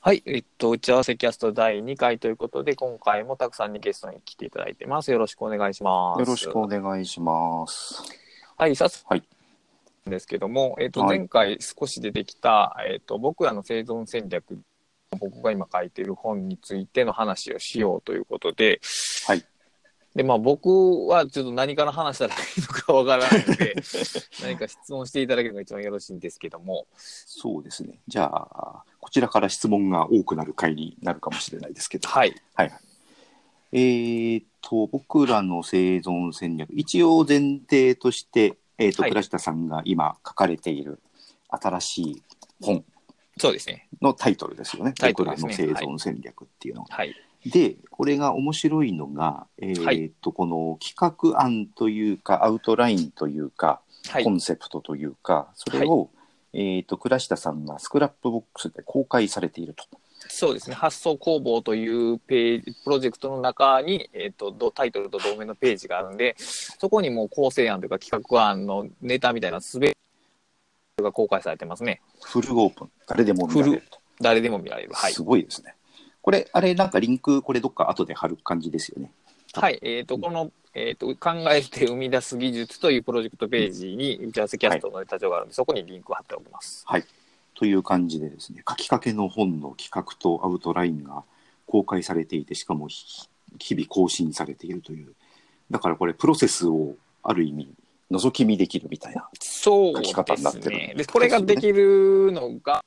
はい、えっと、打ち合わせキャスト第2回ということで、今回もたくさんにゲストに来ていただいてます。よろしくお願いします。よろしくお願いします。はい、早速はいですけども、えっと、はい前回少し出てきた、えっと、僕らの生存戦略、僕が今書いている本についての話をしようということで、はい。で、まあ僕はちょっと何から話したらいいのかわからないので、何か質問していただければ一番よろしいんですけども、そうですね。じゃあ、こちらから質問が多くなる回になるかもしれないですけど。はい。はい。えーっと、僕らの生存戦略、一応前提として、えーっと、はい倉下さんが今書かれている新しい本そうですね。のタイトルですよね。タイトル僕らの生存戦略っていうのが。はい。で、これが面白いのが、えーはいっと、この企画案というか、アウトラインというか、はいコ。ンセプトというか、それを、えっ、と、倉下さんがスクラップボックスで公開されていると。そうですね。発想工房というページ、プロジェクトの中に、えっ、と、どタイトルと同名のページがあるんで、そこにもう構成案というか企画案のネタみたいなすべてが公開されてますね。フルオープン。誰でも見られると。誰でも見られる。はい。すごいですね。これ、あれ、なんかリンク、これどっか後で貼る感じですよね。はい。えっ、と、この、えっ、と、考えて生み出す技術というプロジェクトページに打ち合わせキャストのネタ帳があるんで、そこにリンクを貼っておきます。はい。という感じでですね、書きかけの本の企画とアウトラインが公開されていて、しかもひ日々更新されているという。だからこれ、プロセスをある意味、覗き見できるみたいな。そう書き方になってるですね。で、これができるのが、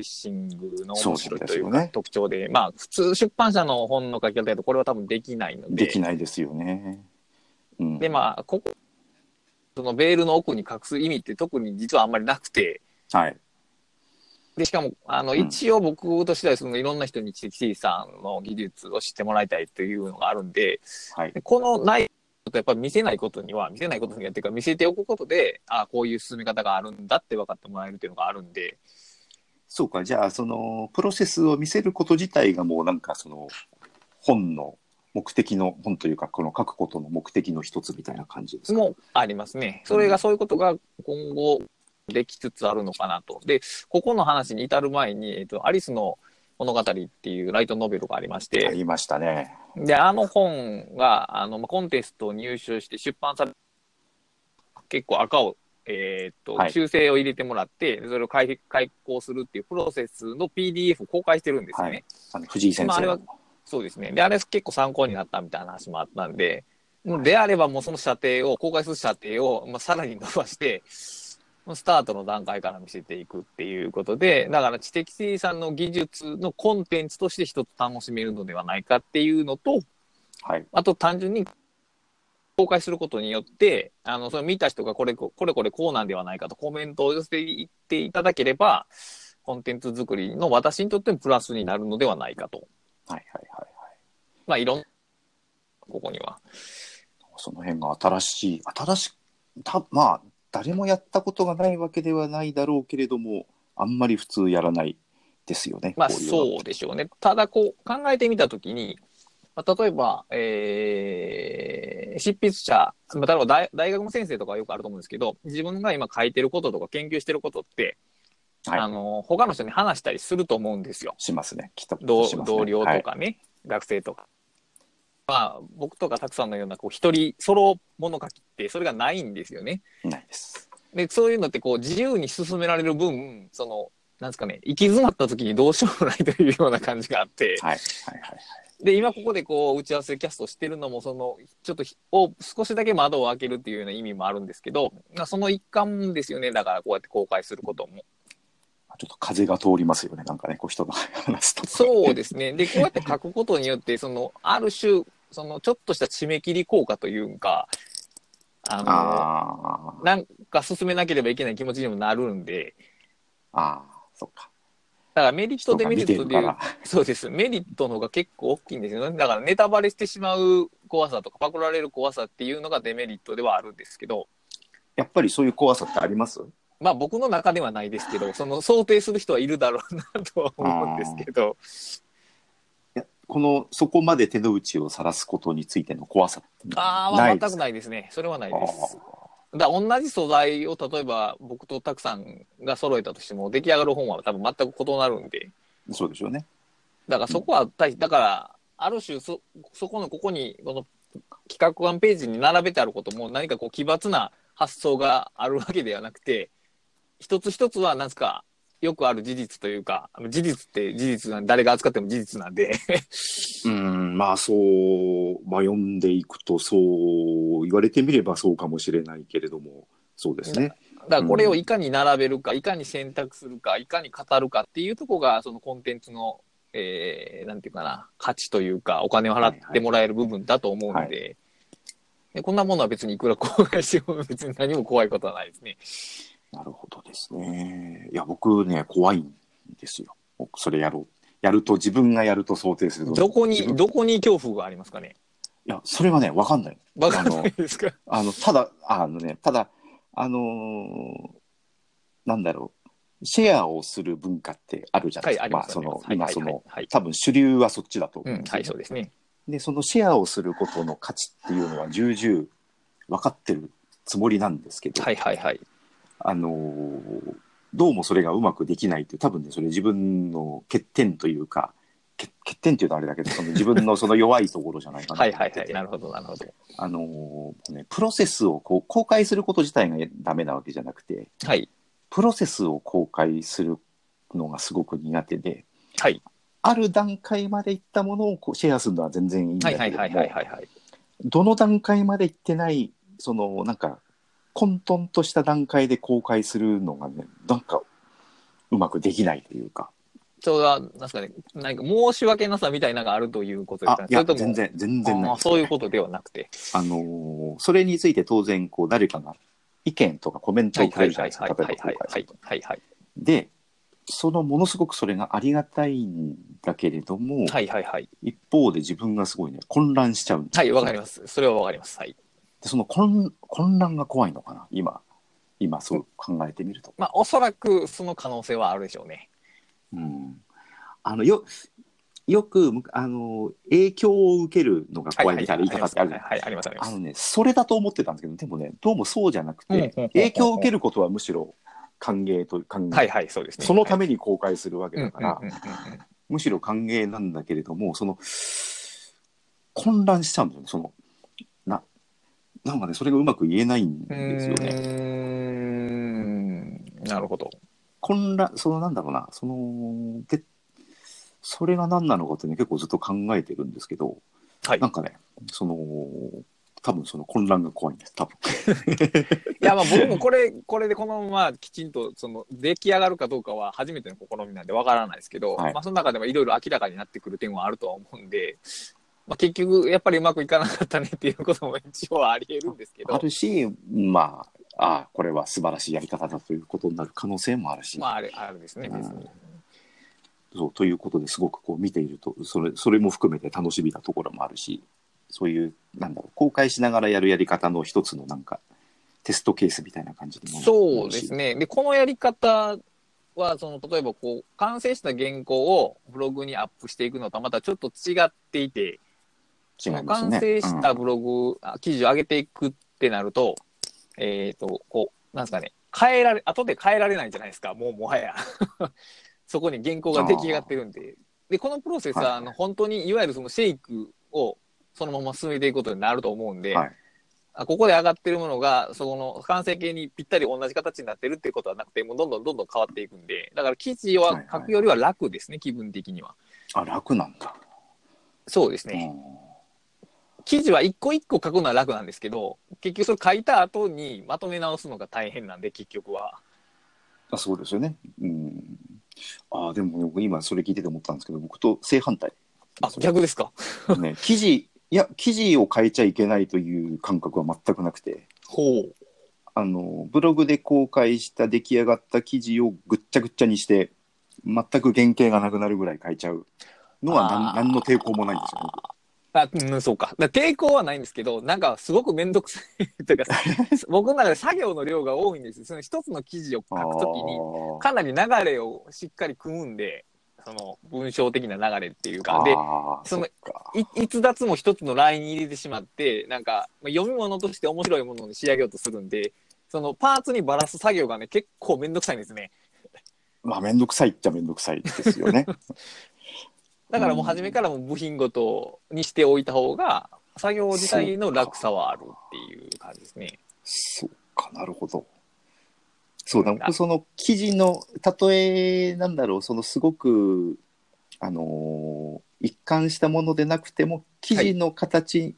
ッシングの面白いというかね特徴で、まあ、普通出版社の本の書き方だとこれは多分できないので、できないですよね。うん。で、まあ、ここ、そのベールの奥に隠す意味って特に実はあんまりなくて、はい。で、しかも、あの、うん一応僕としてはそのいろんな人に知識さんの技術を知ってもらいたいというのがあるんで、はい。でこの内容とやっぱり見せないことには、見せないことにはっていうか見せておくことで、ああ、こういう進め方があるんだって分かってもらえるっていうのがあるんで、そうか、じゃあ、その、プロセスを見せること自体がもうなんかその、本の目的の、本というか、この書くことの目的の一つみたいな感じですか？もありますね。それがそういうことが今後できつつあるのかなと。で、ここの話に至る前に、えっと、アリスの物語っていうライトノベルがありまして、ありましたね。で、あの本が、あの、まあコンテストを入手して出版され、結構赤を、えーっと、はい修正を入れてもらって、それを開開講するっていうプロセスの PDF を公開してるんですよね。はい藤井先生の。まああれはそうですね。で、あれ結構参考になったみたいな話もあったんで、であればもうその射程を、公開する射程を、まあ、さらに伸ばして、スタートの段階から見せていくっていうことで、だから知的生産の技術のコンテンツとして一つ楽しめるのではないかっていうのと、はい。あと単純に公開することによって、あの、それ見た人がこれここれこれこうなんではないかとコメントを寄せていっていただければ、コンテンツ作りの私にとってもプラスになるのではないかと。はいはいはいはい。まあ、いろんここには。その辺が新しい、新した、まあ、誰もやったことがないわけではないだろうけれども、あんまり普通やらないですよね。まあ、そうでしょうね。ただ、こう、考えてみたときに、まあ、例えば、えー、執筆者、まあ、例えば大大学の先生とかはよくあると思うんですけど、自分が今書いてることとか研究してることって、はいあの、他の人に話したりすると思うんですよ。しますね。きっとね同僚とかね、学生とか。まあ、僕とかたくさんのような、こう、一人ソロ物書きって、それがないんですよね。はいないです。で、そういうのって、こう、自由に進められる分、その、なんですかね、行き詰まった時にどうしようもないというような感じがあって、はいはいはい。で、今ここでこう、打ち合わせキャストしてるのも、その、ちょっとひを少しだけ窓を開けるっていうような意味もあるんですけど、まあその一環ですよね。だからこうやって公開することも。ちょっと風が通りますよね。なんかね、こう人が 話すと。そうですね。で、こうやって書くことによって、その、ある種、その、ちょっとした締め切り効果というか、あの、なんか進めなければいけない気持ちにもなるんで、あー、そっか。だからメリットデメリットでいう。そうです。メリットの方が結構大きいんですよね。だからネタバレしてしまう怖さとか、パクられる怖さっていうのがデメリットではあるんですけど、やっぱりそういう怖さってあります？まあ僕の中ではないですけど、その想定する人はいるだろうなとは思うんですけど、この、そこまで手の内を晒すことについての怖さああ、まあ全くないですね。それはないです。あだ同じ素材を例えば僕とたくさんが揃えたとしても出来上がる本は多分全く異なるんで、ーそうでしょうね。だからそこは大、だから、ある種そ、そこのここに、この企画案ページに並べてあることも何かこう奇抜な発想があるわけではなくて、一つ一つは、なんですか、よくある事実というか、事実って事実なん誰が扱っても事実なんで、うん、まあそう、まあ読んでいくとそう言われてみればそうかもしれないけれども、そうですね。だからこれをいかに並べるか、いかに選択するか、いかに語るかっていうところが、そのコンテンツの、えー、なんていうかな、価値というか、お金を払ってもらえる部分だと思うんで、はいでこんなものは別にいくら公開しても別に何も怖いことはないですね。なるほどですね。いや、僕ね、怖いんですよ。僕それやろう。やると、自分がやると想定すると。どこに、どこに恐怖がありますかね？いや、それがね、わかんない。わかんないですか？あの、ただ、あのね、ただ、あのーなんだろう、シェアをする文化ってあるじゃないはい、ですか。ありまあ、その、今、はいはいその、はい。多分主流はそっちだと思う、うんんですよはい、そうですね。で、そのシェアをすることの価値っていうのは重々分かってるつもりなんですけど、はい、はい、はい。あのーどうもそれがうまくできないって多分ね、それ自分の欠点というか、欠欠点っていうとあれだけど、その自分のその弱いところじゃないかなはい、はい、はい。なるほど、なるほど。あのーね、プロセスをこう公開すること自体がダメなわけじゃなくて、はい、プロセスを公開するのがすごく苦手で、はい。ある段階まで行ったものをこうシェアするのは全然いいんだけれどどの段階まで行ってない、そのなんか混沌とした段階で公開するのがね、なんかうまくできないというか、ちょうど、なんですかね、何か申し訳なさみたいなのがあるということですかね。、あいや、全然、全然ない。あーそういうことではなくて。あのーそれについて当然、こう、誰かが意見とかコメントをくれるじゃないですか、例えばはいはい公開すると。で、そのものすごくそれがありがたいんだけれども、はいはいはい。一方で自分がすごいね、混乱しちゃうんですはいわかります。それはわかります。はいでその混混乱が怖いのかな、今、今そう考えてみると。まあおそらくその可能性はあるでしょうね。うん、あのよよくむあの影響を受けるのが怖いみたいな言い方ってあるじゃんはいはい。ありますあります。あのね、それだと思ってたんですけど、でもね、どうもそうじゃなくて影響を受けることはむしろ歓迎と歓迎、はいはいそうですね。そのために公開するわけだから、むしろ歓迎なんだけれども、その混乱しちゃうんですよね、そのななんかね、それがうまく言えないんですよね。うーんなるほど混乱、そのなんだろうな、その、で、それが何なのかってね、結構ずっと考えてるんですけど、はいなんかね、その、多分その混乱が怖いんです、多分。いやまあ僕もこれこれでこのままきちんとその出来上がるかどうかは初めての試みなんでわからないですけど、はいまあその中でもいろいろ明らかになってくる点はあるとは思うんで、まあ、結局やっぱりうまくいかなかったねっていうことも一応あり得るんですけどあるし、まあ、ああ、これは素晴らしいやり方だということになる可能性もあるし、まああれあるですね別に。そうということですごくこう見ているとそれ、それも含めて楽しみなところもあるし、そういう、なんだろう、公開しながらやるやり方の一つのなんか、テストケースみたいな感じそうですね。で、このやり方は、その、例えばこう、完成した原稿をブログにアップしていくのとはまたちょっと違っていて、違いますね。完成したブログ、あ記事を上げていくってなると、えっ、と、こう、なんですかね、変えられ、後で変えられないじゃないですか、もうもはや。そこに原稿が出来上がってるんで。で、このプロセスは、はいあの、本当に、いわゆるそのシェイクをそのまま進めていくことになると思うんで、はいあここで上がってるものが、そこの完成形にぴったり同じ形になってるっていうことはなくて、もうどんどんどんどん変わっていくんで、だから記事ははいはい書くよりは楽ですね、気分的には。あ、楽なんだ。そうですね。記事は一個一個書くのは楽なんですけど、結局それ書いた後にまとめ直すのが大変なんで、結局は。あそうですよね。うん。ああ、でも、ね、僕今それ聞いてて思ったんですけど、僕と正反対。あ、逆ですか？ね、記事、いや、記事を変えちゃいけないという感覚は全くなくて、ほう。あの、ブログで公開した出来上がった記事をぐっちゃぐっちゃにして、全く原型がなくなるぐらい変えちゃうのは何の抵抗もないんですよ、ね。あ、うん、そうか。だから抵抗はないんですけど、なんかすごくめんどくさいというか、僕の中で作業の量が多いんですよ。その一つの記事を書くときに、かなり流れをしっかり組むんで、その文章的な流れっていうか、で、その逸脱も一つのラインに入れてしまって、なんか、まあ読み物として面白いものに仕上げようとするんで、そのパーツにばらす作業がね、結構めんどくさいんですね。まあ、めんどくさいっちゃめんどくさいですよね。だからもう初めからもう部品ごとにしておいた方が、作業自体の楽さはあるっていう感じですね。そうか、なるほど。そうだ、僕その記事の、例えなんだろう、そのすごく、あのー一貫したものでなくても、記事の形、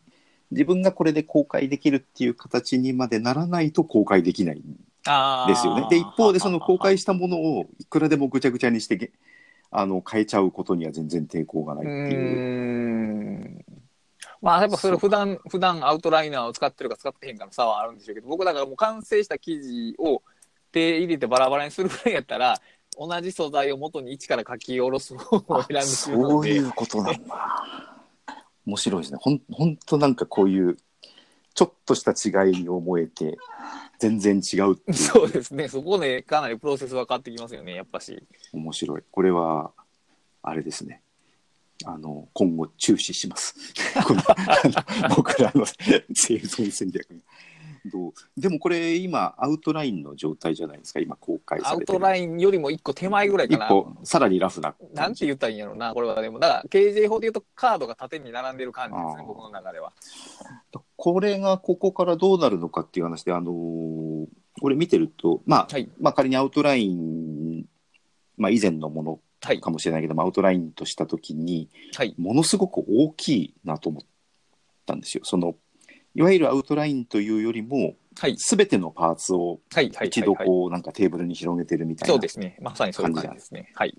自分がこれで公開できるっていう形にまでならないと公開できないんあですよね。で、一方でその公開したものをいくらでもぐちゃぐちゃにしてげ、あの、変えちゃうことには全然抵抗がないってういう。ーん。まあ、やっぱそれ普段、普段アウトライナーを使ってるか使ってへんかの差はあるんでしょうけど、僕だからもう完成した記事を手入れてバラバラにするぐらいやったら、同じ素材を元に一から書き下ろす方を選んでそうい、うことなんだ。面白いですね。ほんほんとなんかこういう、ちょっとした違いに思えて、全然違うっていう。そうですね、そこでかなりプロセスは変わってきますよね、やっぱし。面白い。これは、あれですね。あの、今後注視します。僕らの生存戦略がどう？でもこれ今、アウトラインの状態じゃないですか、今公開さアれてる。ウトラインよりも一個手前ぐらいかな。一個、さらにラフな。なんて言ったらいいんやろうな、これはでも、だから KJ 法で言うとカードが縦に並んでる感じですね僕の中では。これがここからどうなるのかっていう話で、あのーこれ見てると、まあ、はい。まあ仮にアウトライン、まあ以前のものはい。かもしれないけども、アウトラインとしたときに、はい。ものすごく大きいなと思ったんですよ。その、いわゆるアウトラインというよりも、はい。すべてのパーツをはい。はい。一度はいこうなんかテーブルに広げてるみたいな。そうですね。まさにそういう感じですね。はい。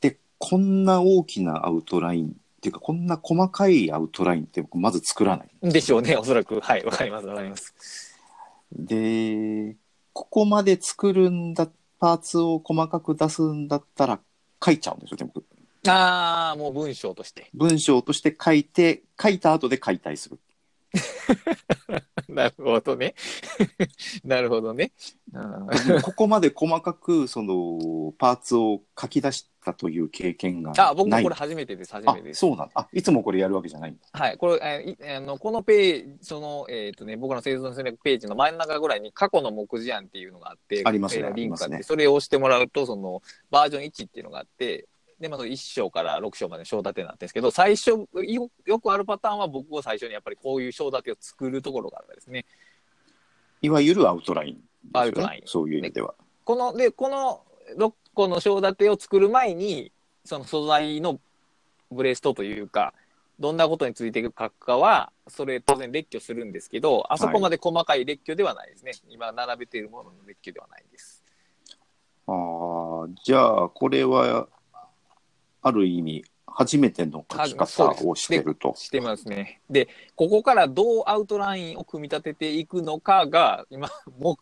で、こんな大きなアウトラインっていうか、こんな細かいアウトラインって僕まず作らない。でしょうね、おそらく。はい。わかります。わかります。で、ここまで作るんだ、パーツを細かく出すんだったら書いちゃうんですよ、で僕。ああ、もう文章として。文章として書いて、書いた後で解体する。なるほどね。なるほどね。うんここまで細かく、その、パーツを書き出したという経験がない。あ、僕もこれ初めてです。初めあてです。そうなんだ。あ、いつもこれやるわけじゃないんだ。はい。これ、えーいあの、このページ、その、えっ、とね、僕らの生存戦略ページの真ん中ぐらいに過去の目次案っていうのがあって、ありますねえーリンクがあって、ありますねそれを押してもらうと、その、バージョン1っていうのがあって、で、まあ、1章から6章までの章立てになってるんですけど、最初よ、よくあるパターンは僕を最初にやっぱりこういう章立てを作るところがあるんですね。いわゆるアウトラインですよね、アウトラインそういう意味では。この、で、この6個の章立てを作る前に、その素材のブレストというか、どんなことについていくかは、それ当然列挙するんですけど、あそこまで細かい列挙ではないですね。今並べているものの列挙ではないです。ああ、じゃあ、これは、ある意味、初めての書き方をしてると。してますね。で、ここからどうアウトラインを組み立てていくのかが、今、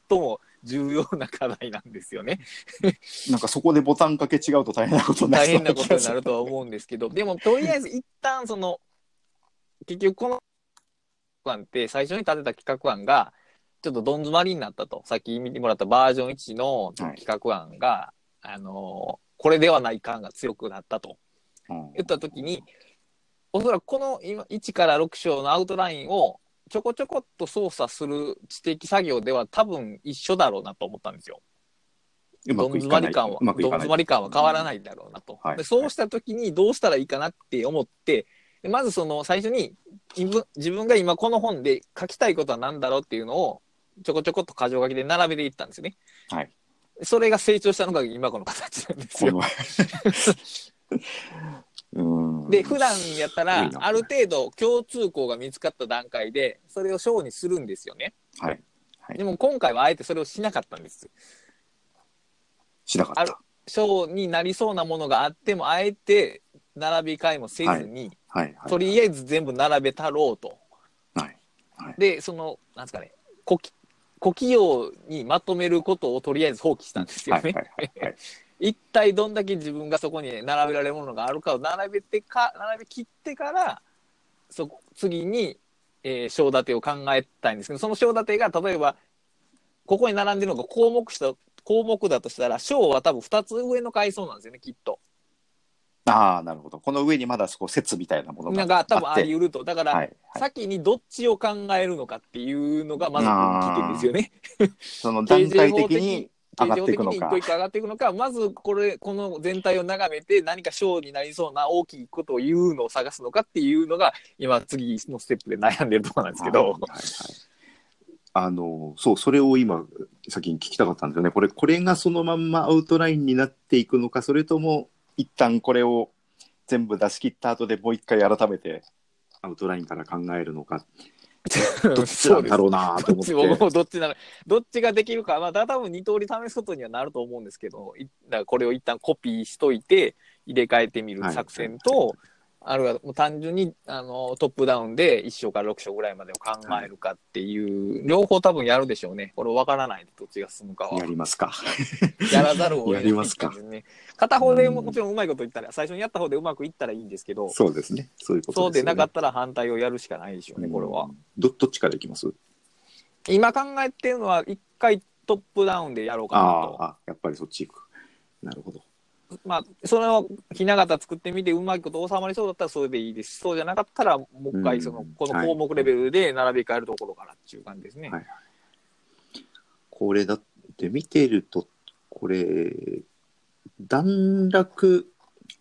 最も重要な課題なんですよね。なんかそこでボタンかけ違うと大変なことになりそう大変なことになるとは思うんですけど、でもとりあえず一旦その、結局この企画案って最初に立てた企画案が、ちょっとどん詰まりになったと。さっき見てもらったバージョン1の企画案が、あのーこれではない感が強くなったと言ったときに、おそらくこの今1から6章のアウトラインをちょこちょこっと操作する知的作業では多分一緒だろうなと思ったんですよ。どん。詰まり感は。どん詰まり感は変わらないだろうなと。はいでそうしたときにどうしたらいいかなって思って、でまずその最初に自分自分が今この本で書きたいことは何だろうっていうのをちょこちょこっと箇条書きで並べていったんですよね。はい。それが成長したのが今この形なんですこよ。で、普段やったらある程度共通項が見つかった段階で、それを章にするんですよね。はい。はいでも今回はあえてそれをしなかったんです。しなかった。章になりそうなものがあっても、あえて並び替えもせずに、はい。はい。とりあえず全部並べたろうと。はい。で、その、なんですかね、古企業にまとめることをとりあえず放棄したんですよはい。ね。一体どんだけ自分がそこに並べられるものがあるかを並べてか、並べ切ってから、そこ、次に、えー、章立てを考えたいんですけど、その章立てが、例えば、ここに並んでるのが項目した、項目だとしたら、章は多分2つ上の階層なんですよね、きっと。ああ、なるほど。この上にまだこう説みたいなものがなんか多分ありる。得ると。だから、はい。はい。先にどっちを考えるのかっていうのがまず危険ですよね。その段階的に上がっていくのかに一個一個上がっていくのか、まずこれ、この全体を眺めて何か章になりそうな大きいことを言うのを探すのかっていうのが、今次のステップで悩んでるところなんですけどはい、はいはいあの、そう、それを今、先に聞きたかったんですよね。これ、これがそのまんまアウトラインになっていくのか、それとも、一旦これを全部出し切った後でもう一回改めてアウトラインから考えるのか、どっちなんだろうなとど思って。どっちなの。どっちができるか、まあ、だ多分二通り試すことにはなると思うんですけど、いだからこれを一旦コピーしといて、入れ替えてみる作戦と、あるいはもう単純にあのトップダウンで1章から6章ぐらいまでを考えるかっていう、両方多分やるでしょうね。これ分からないでどっちが進むかはや。りますか。やらざるを得ないやりますか。片方でもうんもちろんうまいこと言ったら、最初にやった方でうまくいったらいいんですけど、そうですね。そういうことそうでなかっったら反対をやるしかないでしょうね、これは。。ど、どっちからいきます？今考えてるのは、一回トップダウンでやろうかなと。ああ、やっぱりそっち行く。なるほど。まあ、それをひな形作ってみて、うまいこと収まりそうだったらそれでいいですし、そうじゃなかったら、もう一回、うんその、この項目レベルで並び替えるところからっていう感じですね。はいこれだって見てると、これ、段落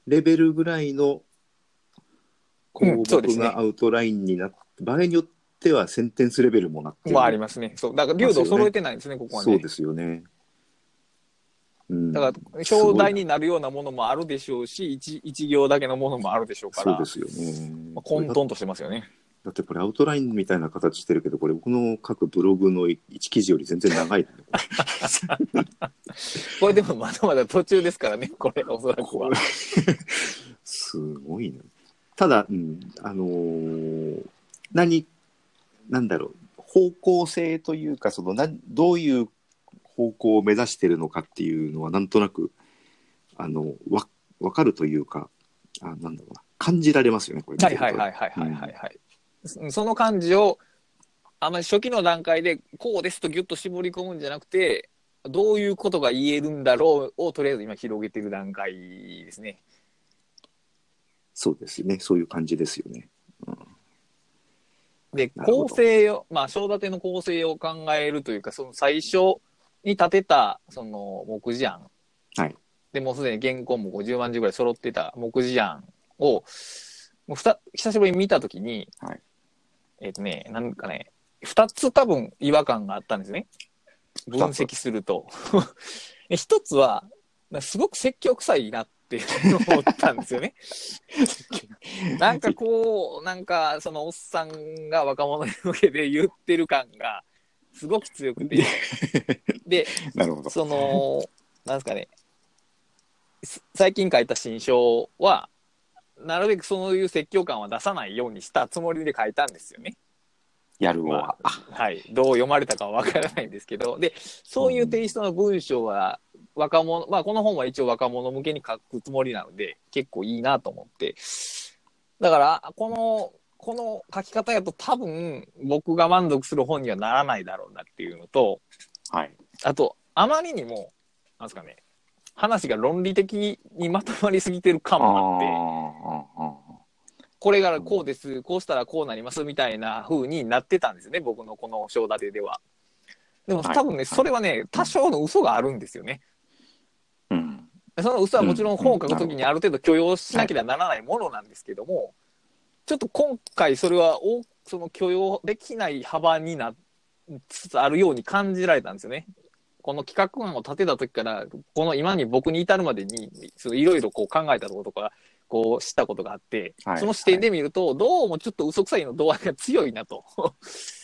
レベルぐらいの項目がアウトラインになって、場合によってはセンテンスレベルもなってるまあ、ありますね。そう。だから、流度を揃えてないんですね、ここはね。そうですよね。うん、だから、表題になるようなものもあるでしょうし、一一行だけのものもあるでしょうから、そうですよね。まあ、混沌としてますよね。だってこれアウトラインみたいな形してるけど、これ僕の書くブログの1記事より全然長い、ね。ここれでもまだまだ途中ですからね、これ、おそらくは。れすごいね。ただ、うん、あのー何、なんだろう、方向性というか、そのなどういう方向を目指してるのかっていうのは、なんとなく、あの、わ、わかるというか、あなんだろうな、感じられますよね、これ見はい。はいはいはいはいはいはい。そその感じを、あまり初期の段階で、こうですとギュッと絞り込むんじゃなくて、どういうことが言えるんだろうを、とりあえず今広げてる段階ですね。そうですね、そういう感じですよね。で、なるほど構成を、まあ、章立ての構成を考えるというか、その最初に立てた、その、目次案。はい。で、もうすでに原稿も50万字ぐらい揃ってた目次案を、もうふた久しぶりに見たときに、はいえっ、とね、なんかね、二つ多分違和感があったんですね。分析すると。で 一つは、すごく説教臭いなって思ったんですよね。なんかこう、なんかそのおっさんが若者に向けて言ってる感がすごく強くて。で、なるほど。その、なんですかね、す最近書いた新書は、なるべくそういう説教感は出さないようにしたつもりで書いたんですよね。やるまわ。あ、はい。どう読まれたかはわからないんですけど、で、そういうテイストの文章は、若者、まあ、この本は一応若者向けに書くつもりなので、結構いいなと思って。だから、この、この書き方やと多分、僕が満足する本にはならないだろうなっていうのと、はい。あと、あまりにも、なんですかね、話が論理的にまとまりすぎてる感もあって、これからこうです、こうしたらこうなりますみたいな風になってたんですよね、僕のこの章立てでは。でもはい多分ね、それはね、多少の嘘があるんですよね。うん。その嘘はもちろん本を書くときにうんある程度許容しなければならないものなんですけども、ちょっと今回それはおその許容できない幅になりつつあるように感じられたんですよね。この企画案を立てた時から、この今に僕に至るまでに、いろいろこう考えたこととか、こう知ったことがあって、はいその視点で見ると、どうもちょっと嘘くさいの度合いが強いなと。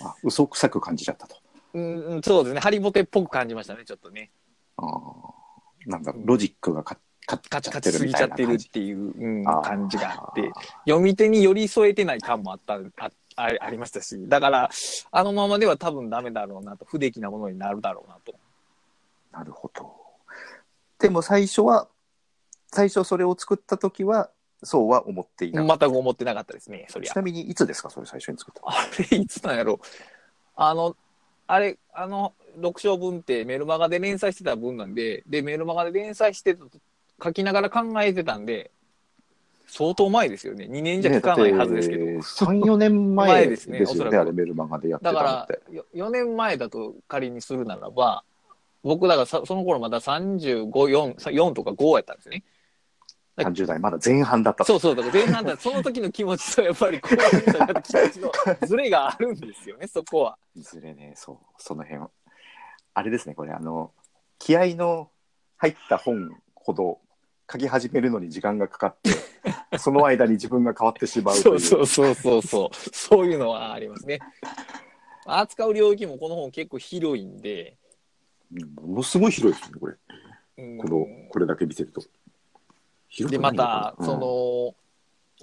あ、嘘くさく感じちゃったと。うんうん、そうですね。ハリボテっぽく感じましたね、ちょっとね。あーなんだろう、ロジックがかかカチカチすぎちゃってるっていう、うん、感じがあって、読み手に寄り添えてない感もあった、ああありましたし、だから、あのままでは多分ダメだろうなと、不出来なものになるだろうなと。なるほど。でも最初は、最初それを作った時は、そうは思っていなかっ全く思ってなかったですね、そた。りゃち。なみにいつですか、それ最初に作ったのあれ、いつなんやろあの、あれ、あの、読書文ってメルマガで連載してた文なんで、で、メルマガで連載してたと書きながら考えてたんで、相当前ですよね。2年じゃ聞かないはずですけど。3、4年前 前でですすねおそらくあれメルマガでやってただか。ら、よ4年前だと仮にするならば、僕だからさその頃まだ35、4、4とか5やったんですね。30代まだ前半だったと。そうそう、だから前半だ、その時の気持ちとやっぱり後半みたいな気持ちのズレがあるんですよね、そこは。いずれね、そう、その辺は。あれですね、これ、あの、気合の入った本ほど書き始めるのに時間がかかって、その間に自分が変わってしまうと。そうそうそうそうそう。そういうのはありますね。扱う領域もこの本結構広いんで、うんものすごい広いですね、これ。うんこの、これだけ見てると。広いまた、うんその、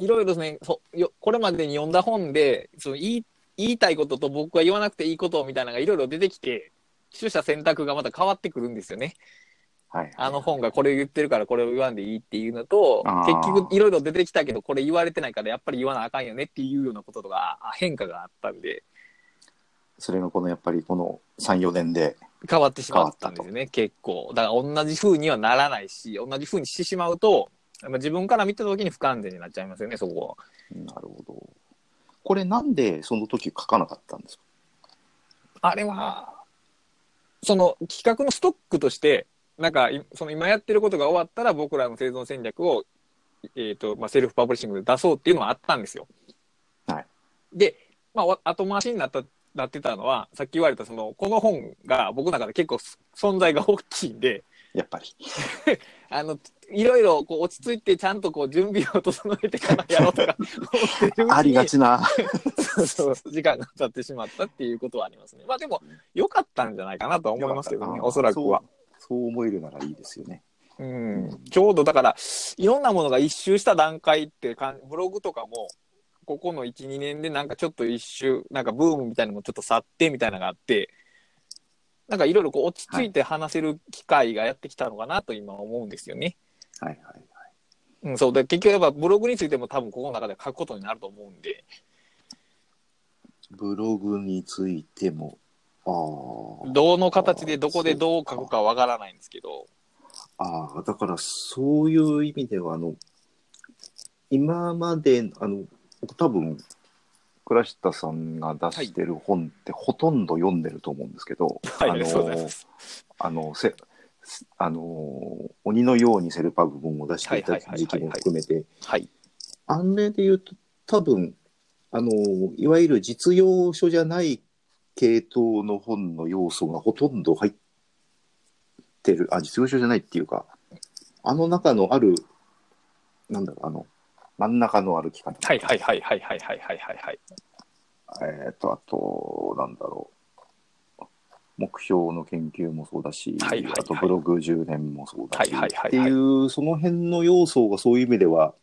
いろいろですね、そよこれまでに読んだ本で、その言い言いたいことと僕は言わなくていいことみたいなのがいろいろ出てきて、取捨選択がまた変わってくるんですよね。はい。あの本がこれ言ってるからこれを言わんでいいっていうのと結局いろいろ出てきたけどこれ言われてないからやっぱり言わなあかんよねっていうようなこととかあ変化があったんで、それがこの、やっぱりこの3、4年で、変わってしまったんですよね、結構。だから同じ風にはならないし、同じ風にしてしまうと、自分から見た時に不完全になっちゃいますよね、そこは。なるほど。これなんでその時書かなかったんですか？あれは、その企画のストックとして、なんか、いその今やってることが終わったら僕らの生存戦略を、えっ、と、まあ、セルフパブリッシングで出そうっていうのはあったんですよ。はい。で、まあ、わ後回しになった、なってたのは、さっき言われた、その、この本が僕の中で結構存在が大きいんで、やっぱり。あの、いろいろこう落ち着いてちゃんとこう準備を整えてからやろうとか ありがちな。そうそう時間が経ってしまったっていうことはありますね。まあでも、良かったんじゃないかなとは思いますけどね、おそらくは。そう。思えるならいいですよね。うん、ちょうどだから、いろんなものが一周した段階ってかん、ブログとかも、ここの1、2年でなんかちょっと一周、なんかブームみたいなのもちょっと去ってみたいなのがあって、なんかいろいろこう落ち着いて話せる機会がやってきたのかなと今思うんですよね。はいはいはい。うん、そうで結局やっぱブログについても多分ここの中で書くことになると思うんで、ブログについても。どの形でどこでどう書くかわからないんですけど、ああ、だからそういう意味では、あの、今まで、あの、僕多分、倉下さんが出してる本ってほとんど読んでると思うんですけど、はい、あのそうです。あの、せあの、鬼のようにセルパブ本を出していたはいはいはいはい時期も含めて、はい。あれで言うと多分、あの、いわゆる実用書じゃない系統の本の要素がほとんど入ってる、あ、実用書じゃないっていうか、あの中のある、なんだろう、あの、真ん中の歩き方。はいはいはいはいはいはいはいはいはい。えっ、と、あと、なんだろう。目標の研究もそうだし、はいはいはいあとブログ10年もそうだし、はいはいはいはいっていう、その辺の要素がそういう意味では、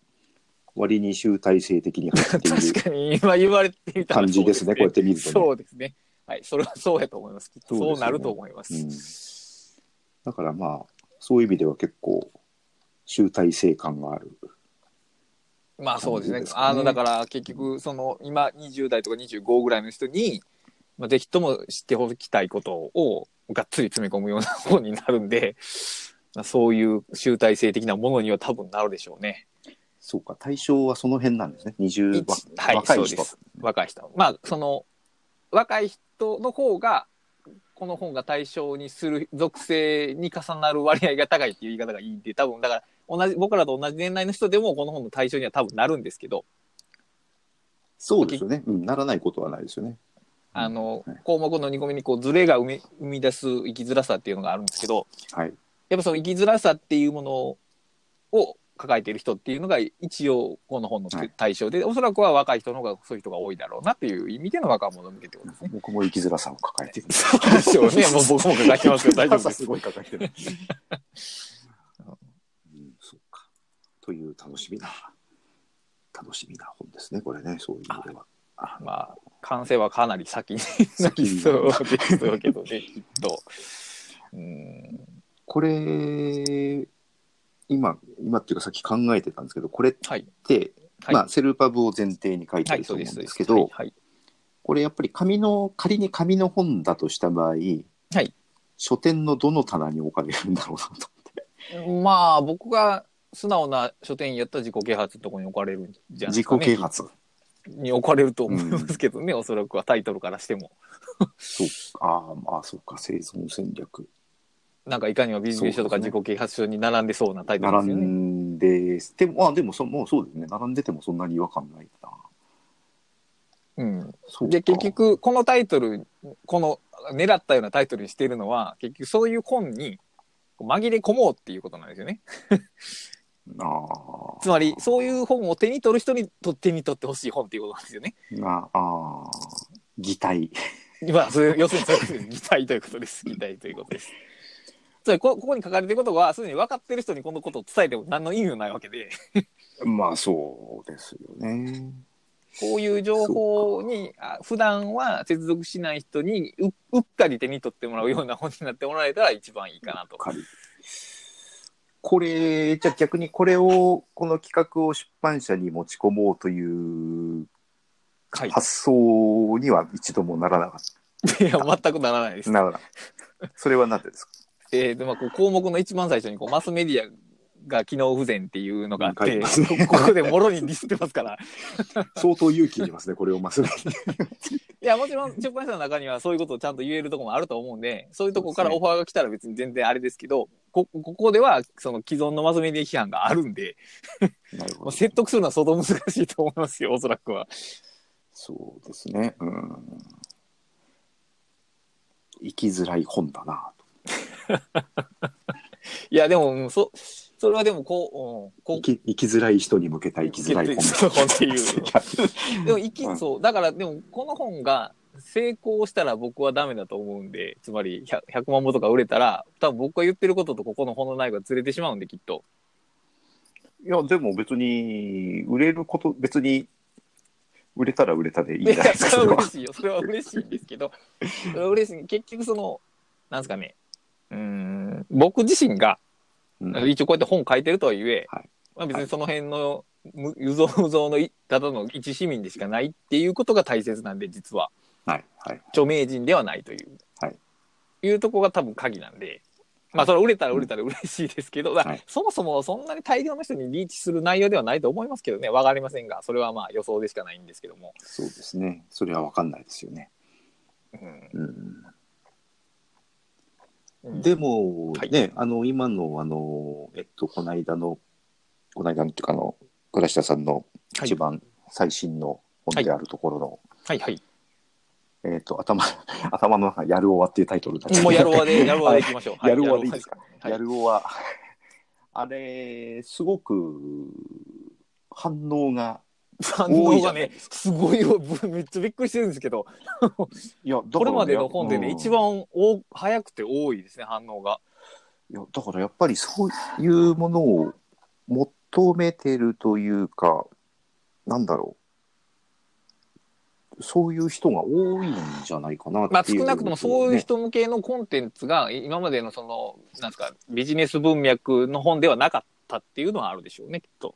割に集大成的に入っている 確かに今言われてみたら感じですね、こうやって見るとね。そうですね。はい、それはそうやと思います。きっとそうなると思います。うんだからまあ、そういう意味では結構、集大成感がある。まあそうですね。あの、だから結局、その今20代とか25ぐらいの人に、まあ、ぜひとも知っておきたいことをがっつり詰め込むような本になるんで、まあ、そういう集大成的なものには多分なるでしょうね。そうか、対象はその辺なんですね。20、一はい、若い人。若い人。まあ、その、若い人の方が、この本が対象にする属性に重なる割合が高いっていう言い方がいいんで、多分だから、同じ、僕らと同じ年代の人でもこの本の対象には多分なるんですけど、そうですよね。うん、ならないことはないですよね。あのはい、項目の2個目にこう、ズレが生み生み出す生きづらさっていうのがあるんですけど、はい。やっぱその生きづらさっていうものを抱えている人っていうのが一応この本のはい対象で、おそらくは若い人の方がそういう人が多いだろうなっていう意味での若者向けってことですね。僕も生きづらさを抱えてる。そうでしょうね。もう僕も抱えてますけど大丈夫です。すごい抱えてる。うん、そうか。という楽しみな、楽しみな本ですね、これね、そういう意味では。あまあ、完成はかなり先になりそうですけどね、きっと。うん。これ、今、今っていうかさっき考えてたんですけど、これっはい。て、はい。まあ、セルパブを前提に書いてはい、ると思そうです。うんですけど、はい。これやっぱり紙の、仮に紙の本だとした場合、はい書店のどの棚に置かれるんだろうなと。まあ、僕が素直な書店員やったら自己啓発のところに置かれるんじゃないで自すか、ね。己啓発。に置かれると思いますけどね、おそらくはタイトルからしても。そうああ、まあそうか、生存戦略。なんかいかにもビジネス書とか自己啓発書に並んでそうなタイトルで並すよね。んで、でも、あ、でもそ、もうそうですね。並んでてもそんなに違和感ないな。うん。そうかで、結、局、このタイトル、この狙ったようなタイトルにしてるのは、結局そういう本に紛れ込もうっていうことなんですよね。ああ。つまり、そういう本を手に取る人にと手に取ってほしい本っていうことなんですよね。あああ、擬態。まあ、そういう要するにそういうことです。擬態ということです。擬態ということです。つまりこ、ここに書かれてることは、すでに分かってる人にこのことを伝えても何の意味もないわけで、まあ、そうですよね。こういう情報に、あ普段は接続しない人にう、うっかり手に取ってもらうような本になってもらえたら一番いいかなと。これ、じゃあ逆にこれを、この企画を出版社に持ち込もうというはい。発想には一度もならなかっいや、全くならないですた。。ならな。それは何でですか？えーでまあ、こう項目の一番最初にこうマスメディアが機能不全っていうのがあって、書いてますねこここでもろにディスってますから。相当勇気いりますね、これをまず。いや、もちろん出版社の中にはそういうことをちゃんと言えるところもあると思うんで、そういうところからオファーが来たら別に全然あれですけど、こここではその既存のマスメディア批判があるんで、なるほど。説得するのは相当難しいと思いますよ、おそらくは。そうですね。うん。生きづらい本だないや、でも、うんそ、それはでもこう、うん、こう生き生きづらい人に向けた生きづらい本っていう。だ。でも、生き、うんそう、だから、でも、この本が成功したら僕はダメだと思うんで、つまり 100, 100万部とか売れたら、多分僕が言ってることとここの本の内容がずれてしまうんで、きっと。いや、でも別に、売れること、別に、売れたら売れたでいいんじゃないですか、それ。は嬉しいよ。それは嬉しいんですけど、それは嬉しい。結局、その、なんですかね、うーん、僕自身が、うん。一応こうやって本書いてるとはいえ、はい。まあ、別にその辺の、むうぞうぞうのいただの一市民でしかないっていうことが大切なんで、実は。はい、はい。著名人ではないという、はい、いうとこが多分鍵なんで、まあそれ売れたら売れたら嬉しいですけど、だからはい。そもそもそんなに大量の人にリーチする内容ではないと思いますけどね、わかりませんが、それはまあ予想でしかないんですけども。そうですね。それは分かんないですよね。うんうん、うんでも、はい。ね、あの、今の、あの、えっと、この間の、この間のっていうか、あの、倉下さんのはい。一番最新の本であるところの、はいはい。えっと、頭、頭の中、やるおわっていうタイトルだもうやるわで、やるわでいきましょう。はい。やるわでいいですか？はい。やるおは、あれ、すごく反応が、反応がねすごいよ、ぶめっちゃびっくりしてるんですけど、いや、これまでの本でね、うん一番お早くて多いですね、反応が。いや、だからやっぱりそういうものを求めてるというか、なんだろう。そういう人が多いんじゃないかなまあ、少なくともそういう人向けのコンテンツが今までのそのなんですかビジネス文脈の本ではなかったっていうのはあるでしょうねきっと。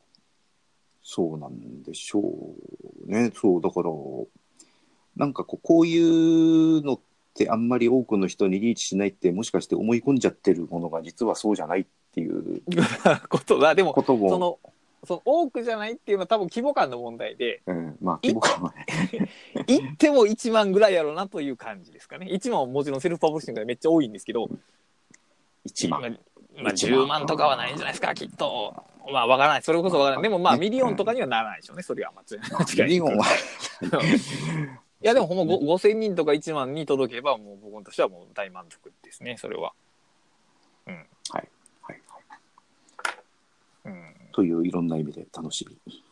そうなんでしょうね。そう、だから、なんかこうこういうのってあんまり多くの人にリーチしないって、もしかして思い込んじゃってるものが実はそうじゃないっていう ことだでもことも、そのその多くじゃないっていうのは多分規模感の問題でうん、まあ、規模感はね。行っても1万ぐらいやろうなという感じですかね1万はもちろんセルフパブリッシングでめっちゃ多いんですけど、1万。まあまあ、1万10万とかはないんじゃないですかきっと。まあわからない。それこそわからない。でもまあね。ミリオンとかにはならないでしょうね。それは。間違いない。ミリオンは、いやでもほんまご5000人とか1万に届けばもう僕としてはもう大満足ですね。それは。はい、はい。うん、といういろんな意味で楽しみ。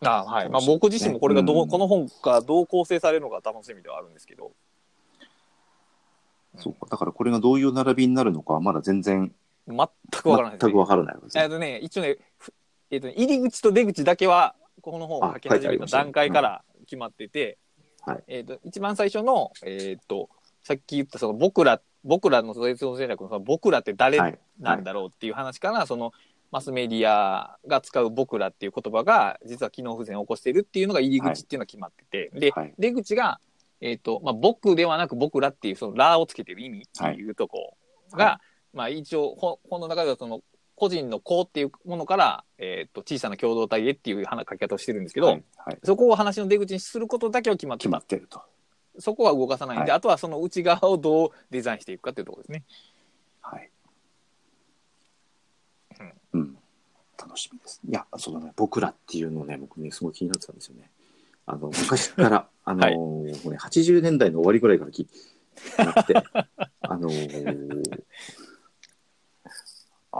あはい。まあ、僕自身もこれがどう、うん。この本がどう構成されるのか楽しみではあるんですけど。そうか。だからこれがどういう並びになるのかはまだ全然、全くわからないです、全くわからないですね。えっとね、一応ね、ふえっとね入り口と出口だけは、この本を書き始めた段階から決まってて、はい。えっと、一番最初の、えっと、さっき言ったその僕ら、僕らの生存戦略のその僕らって誰はい。なんだろうっていう話から、そのマスメディアが使う僕らっていう言葉が実は機能不全を起こしているっていうのが入り口っていうのが決まってて、で、はい。出口が、えっ、と、まあ、僕ではなく僕らっていうそのラーをつけてる意味っていうとこが、はまあ一応本本の中ではその個人の子っていうものから、えっ、と、小さな共同体へっていう話書き方をしてるんですけど、はい。はい。そこを話の出口にすることだけは決まって決ままってると。す。そこは動かさないんで、はいあとはその内側をどうデザインしていくかっていうところですね。はい。うん。楽しみです。いや、そうだね。僕らっていうのね、僕ね、すごい気になってたんですよね。あの、昔から、あのーもうね、80年代の終わりぐらいから気になって、あのー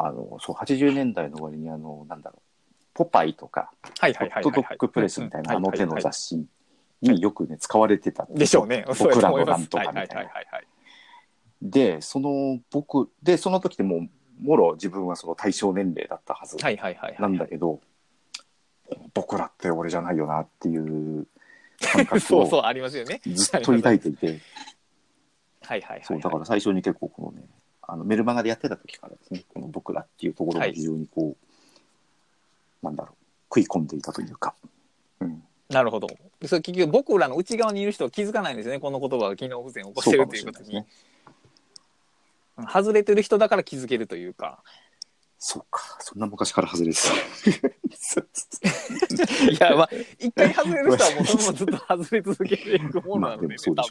あの、そう、80年代の終わりに、あの、なんだろう、ポパイとか、はいホはいはいはいはい。ットドッグプレスみたいなあの手の雑誌によくね、使われてたんでしょうね。僕らのなんとかみたいな。で、その僕、で、その時ってもう、もろ自分はその対象年齢だったはずはいはいはいはい。なんだけど、僕らって俺じゃないよなっていう感覚 そうそう、をありますよね。ずっと抱いていて、はいはいはい。そう、だから最初に結構このね、あのメルマガでやってた時からですね、この僕らっていうところが非常にこう、なんだろう、食い込んでいたというか、うん、なるほど。それ結局僕らの内側にいる人は気づかないんですよね。この言葉が機能不全を起こしてるということに。ね。外れてる人だから気づけるというか。そうか、そんな昔から外れてた。いや、まあ、一回外れる人はもうそのままずっと外れ続けていくものなのでね、でしょうね。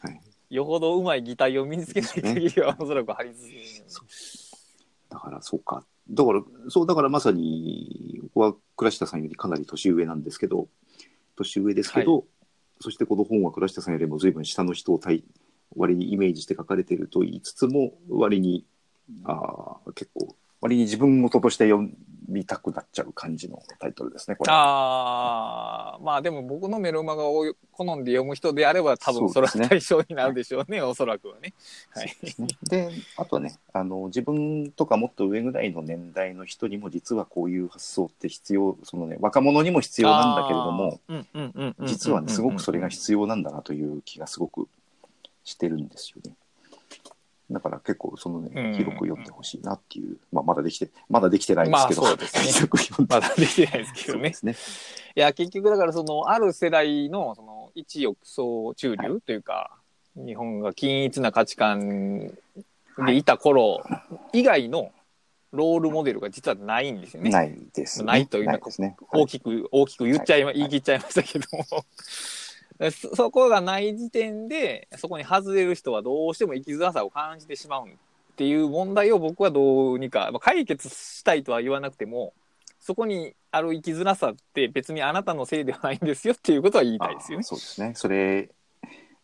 はいよほどうまい擬態を身につけない限りはおそらく張り続ける。だからそうか。だから、そう、だからまさに、僕は倉下さんよりかなり年上なんですけど、年上ですけど、そしてこの本は倉下さんよりも随分下の人を対割にイメージして書かれていると言いつつも、割に、あー結構、割に自分事として読みたくなっちゃう感じのタイトルですね、これ。ああ、まあでも僕のメルマガを好んで読む人であれば多分それは対象になるでしょうね、おそらくはね。はい。で、あとはね、あの、自分とかもっと上ぐらいの年代の人にも実はこういう発想って必要、そのね、若者にも必要なんだけれども、あー、うんうんうんうん実はね、すごくそれが必要なんだなという気がすごくしてるんですよね。だから結構そのうんね、広く読んでほしいなっていう、まあまだできて、まできてないんですけど、まあそうですね作読んでまだできてないですけどねね。いや、結局だからその、ある世代の、その、一億総中流というか、日本が均一な価値観でいた頃以外のロールモデルが実はないんですよね。ないです、ね。ないというないですね。はい大きく、大きく言っちゃいま、はい言い切っちゃいましたけども。そそこがない時点で、そこに外れる人はどうしても生きづらさを感じてしまうっていう問題を僕はどうにか、まあ、解決したいとは言わなくても、そこにある生きづらさって別にあなたのせいではないんですよっていうことは言いたいですよねあ。そうですね。それ、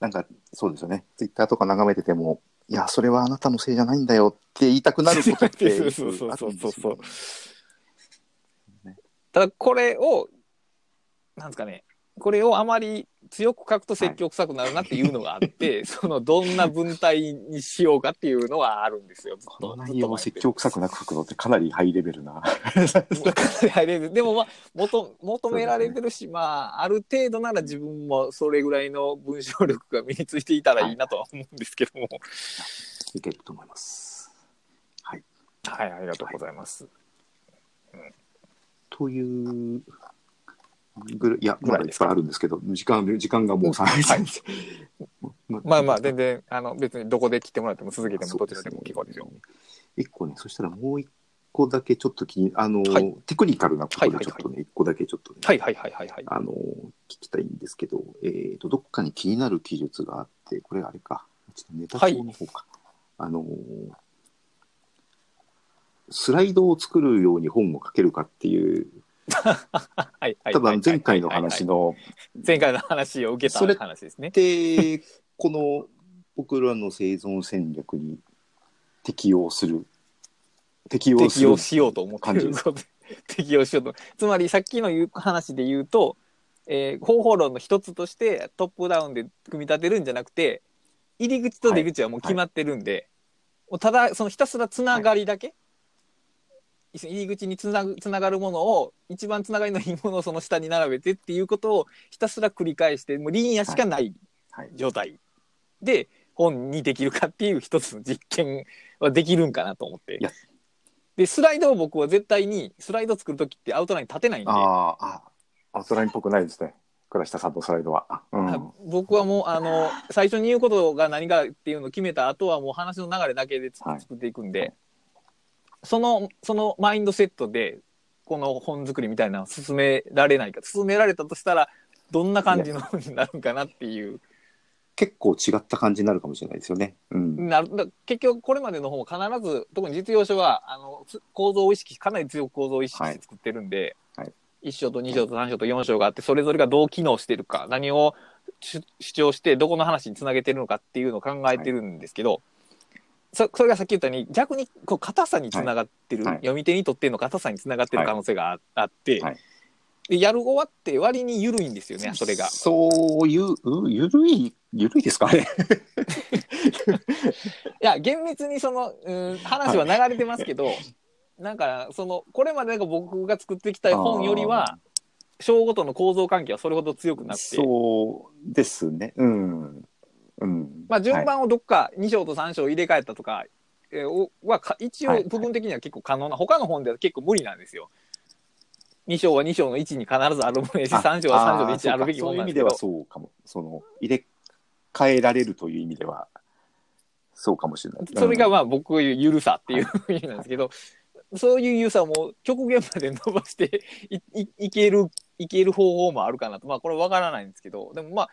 なんか、そうですよね。ツイッターとか眺めてても、いや、それはあなたのせいじゃないんだよって言いたくなることってそうそうそうそうそうただこれを、なんですかね、これをあまり強く書くと説教臭くなるなっていうのがあって、そのどんな文体にしようかっていうのはあるんですよ。この内容を説教臭くなく書くのってかなりハイレベルな。入れる。でもまあ、求求められてるし、まあ、ある程度なら自分もそれぐらいの文章力が身についていたらいいなとは思うんですけども。いけると思います。はい。はい、ありがとうございます。というぐらい、いや、ぐらいっぱいあるんですけど、時間、時間がもう3はい時。まあまあ、全然、あの、別にどこで切ってもらっても続けてもどちらでも結構ですよ。一個ね、そしたらもう一個だけちょっと気に、あの、はいテクニカルなことでちょっとね、一個だけちょっとね、はいはいはいはいはい。あの、聞きたいんですけど、えっ、と、どっかに気になる記述があって、これあれか、ちょっとネタ帳の方か。あの、スライドを作るように本を書けるかっていう、はいはい。多分前回の話はいはいの、前回の話を受けた話ですね。で、この僕らの生存戦略に適用する、適用する適用しようと思ってる。適用しようと。つまりさっきの言う話で言うと、えー方法論の一つとしてトップダウンで組み立てるんじゃなくて、入り口と出口はもう決まってるんで、もうただそのひたすらつながりだけ、入り口につなぐつながるものを一番つながりのいいものをその下に並べてっていうことをひたすら繰り返してもうリニアしかないはい状態で本にできるかっていう一つの実験はできるんかなと思って。でスライドを僕は絶対にスライド作る時ってアウトライン立てないんで。ああ、あ、アウトラインっぽくないですね。倉下さんのスライドは。うん。あ僕はもうあの最初に言うことが何かっていうのを決めた後はもう話の流れだけで作っていくんで、そのそのマインドセットでこの本作りみたいなのを進められないか。進められたとしたらどんな感じの本になるんかなっていう。結構違った感じになるかもしれないですよね。うん。なるだ結局これまでの本は必ず特に実用書はあのつ構造を意識かなり強く構造を意識して作ってるんで、はい。1章と2章と3章と4章があってそれぞれがどう機能してるか何を主主張してどこの話につなげてるのかっていうのを考えてるんですけど、そそれがさっき言ったように逆にこう硬さにつながってる、はいはい読み手にとっての硬さにつながってる可能性があ,、あって、はいでやる終わって割に緩いんですよねそれが。そういう、うゆるい、ゆるいですかね？いや厳密にその、うん、話は流れてますけど、なんかそのこれまでが僕が作ってきた本よりは章ごとの構造関係はそれほど強くなくて、そうですね。うん。うん。まあ、順番をどっか2章と3章入れ替えたとか、えーおはか一応部分的には結構可能な、他の本では結構無理なんですよ。2章は2章の1に必ずあるものやし、3章は3章の1にあるべきもそういう意味でのなんですけどはそうかも。その、入れ替えられるという意味では、そうかもしれない。それがまあ僕が言うゆるさっていう意味なんですけど、そういうゆるさをもう極限まで伸ばしていいいける、いける方法もあるかなと。まあこれわからないんですけど、でもまあ、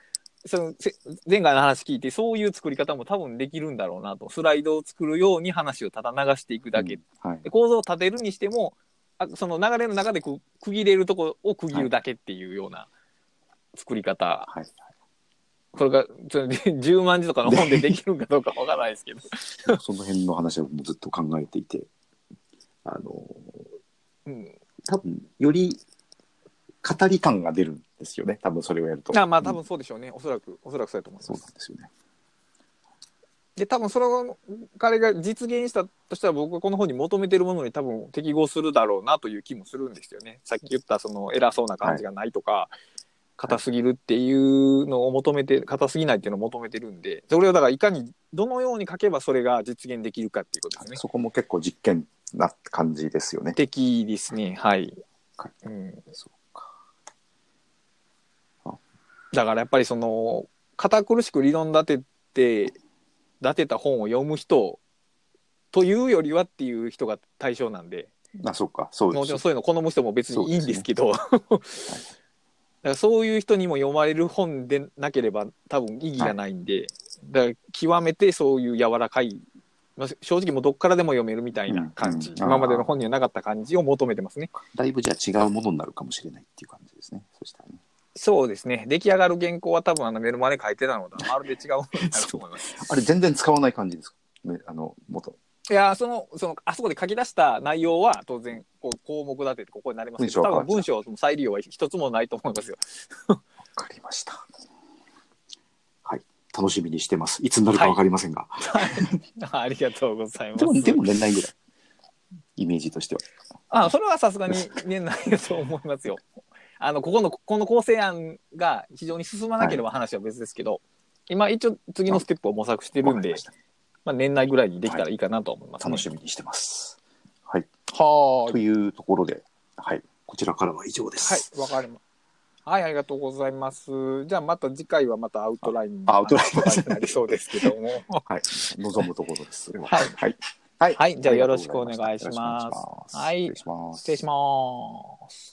そのせ前回の話聞いてそういう作り方も多分できるんだろうなと。スライドを作るように話をただ流していくだけ。うんはい。で構造を立てるにしても、あその流れの中で区切れるとこを区切るだけっていうような作り方。はい。これがその 10万字とかの本でできるかどうかわからないですけど。その辺の話はもうずっと考えていて、あの、うん多分、より語り感が出るんですよね。多分それをやると。あまあ多うん分そうでしょうね、おそらくおそらくそうだと思いますそうなんですよね。で多分それを彼が実現したとしたら僕はこの本に求めてるものに多分適合するだろうなという気もするんですよねさっき言ったその偉そうな感じがないとか、硬すぎるっていうのを求めて硬すぎないっていうのを求めてるんでそれをだからいかにどのように書けばそれが実現できるかっていうことですねそこも結構実験な感じですよね。的ですねはいは、うん、そうか。だからやっぱりその堅苦しく理論立てて立てた本を読む人というよりはっていう人が対象なんであ、そうか。そうですもちろん。そういうの好む人も別にいいんですけど だからそういう人にも読まれる本でなければ多分意義がないんで、だから極めてそういう柔らかい、まあ、正直もうどっからでも読めるみたいな感じ、うんうん今までの本にはなかった感じを求めてますね。だいぶじゃあ違うものになるかもしれないっていう感じですね。そしたらね。そうですね出来上がる原稿は多分あのメルマガで書いてたのとは まるで違うものになると思います。あれ全然使わない感じですか？ねあの、元。いやそのそのあそこで書き出した内容は当然こう項目立ててここになりますけど多分文章の再利用は一つもないと思いますよ。わかりました。はい。楽しみにしてます。いつになるかわかりませんが。ありがとうございます。でも、でも年内ぐらい。イメージとしては。あそれはさすがに年内だと思いますよ。あのここのこの構成案が非常に進まなければ話は別ですけど、今一応次のステップを模索してるんでまあ、年内ぐらいにできたらいいかなと思います、ね楽しみにしてます。はい。は。というところで、はい。こちらからは以上ではいす。、わかります。はい、ありがとうございます。じゃあまた次回はまたアウトラインあアウトラインになりそうですけども。はい。望むところです。それははいはい。はい。はいじゃあよろしくお願いしますよろしくお願いしますはい失礼します。失礼します。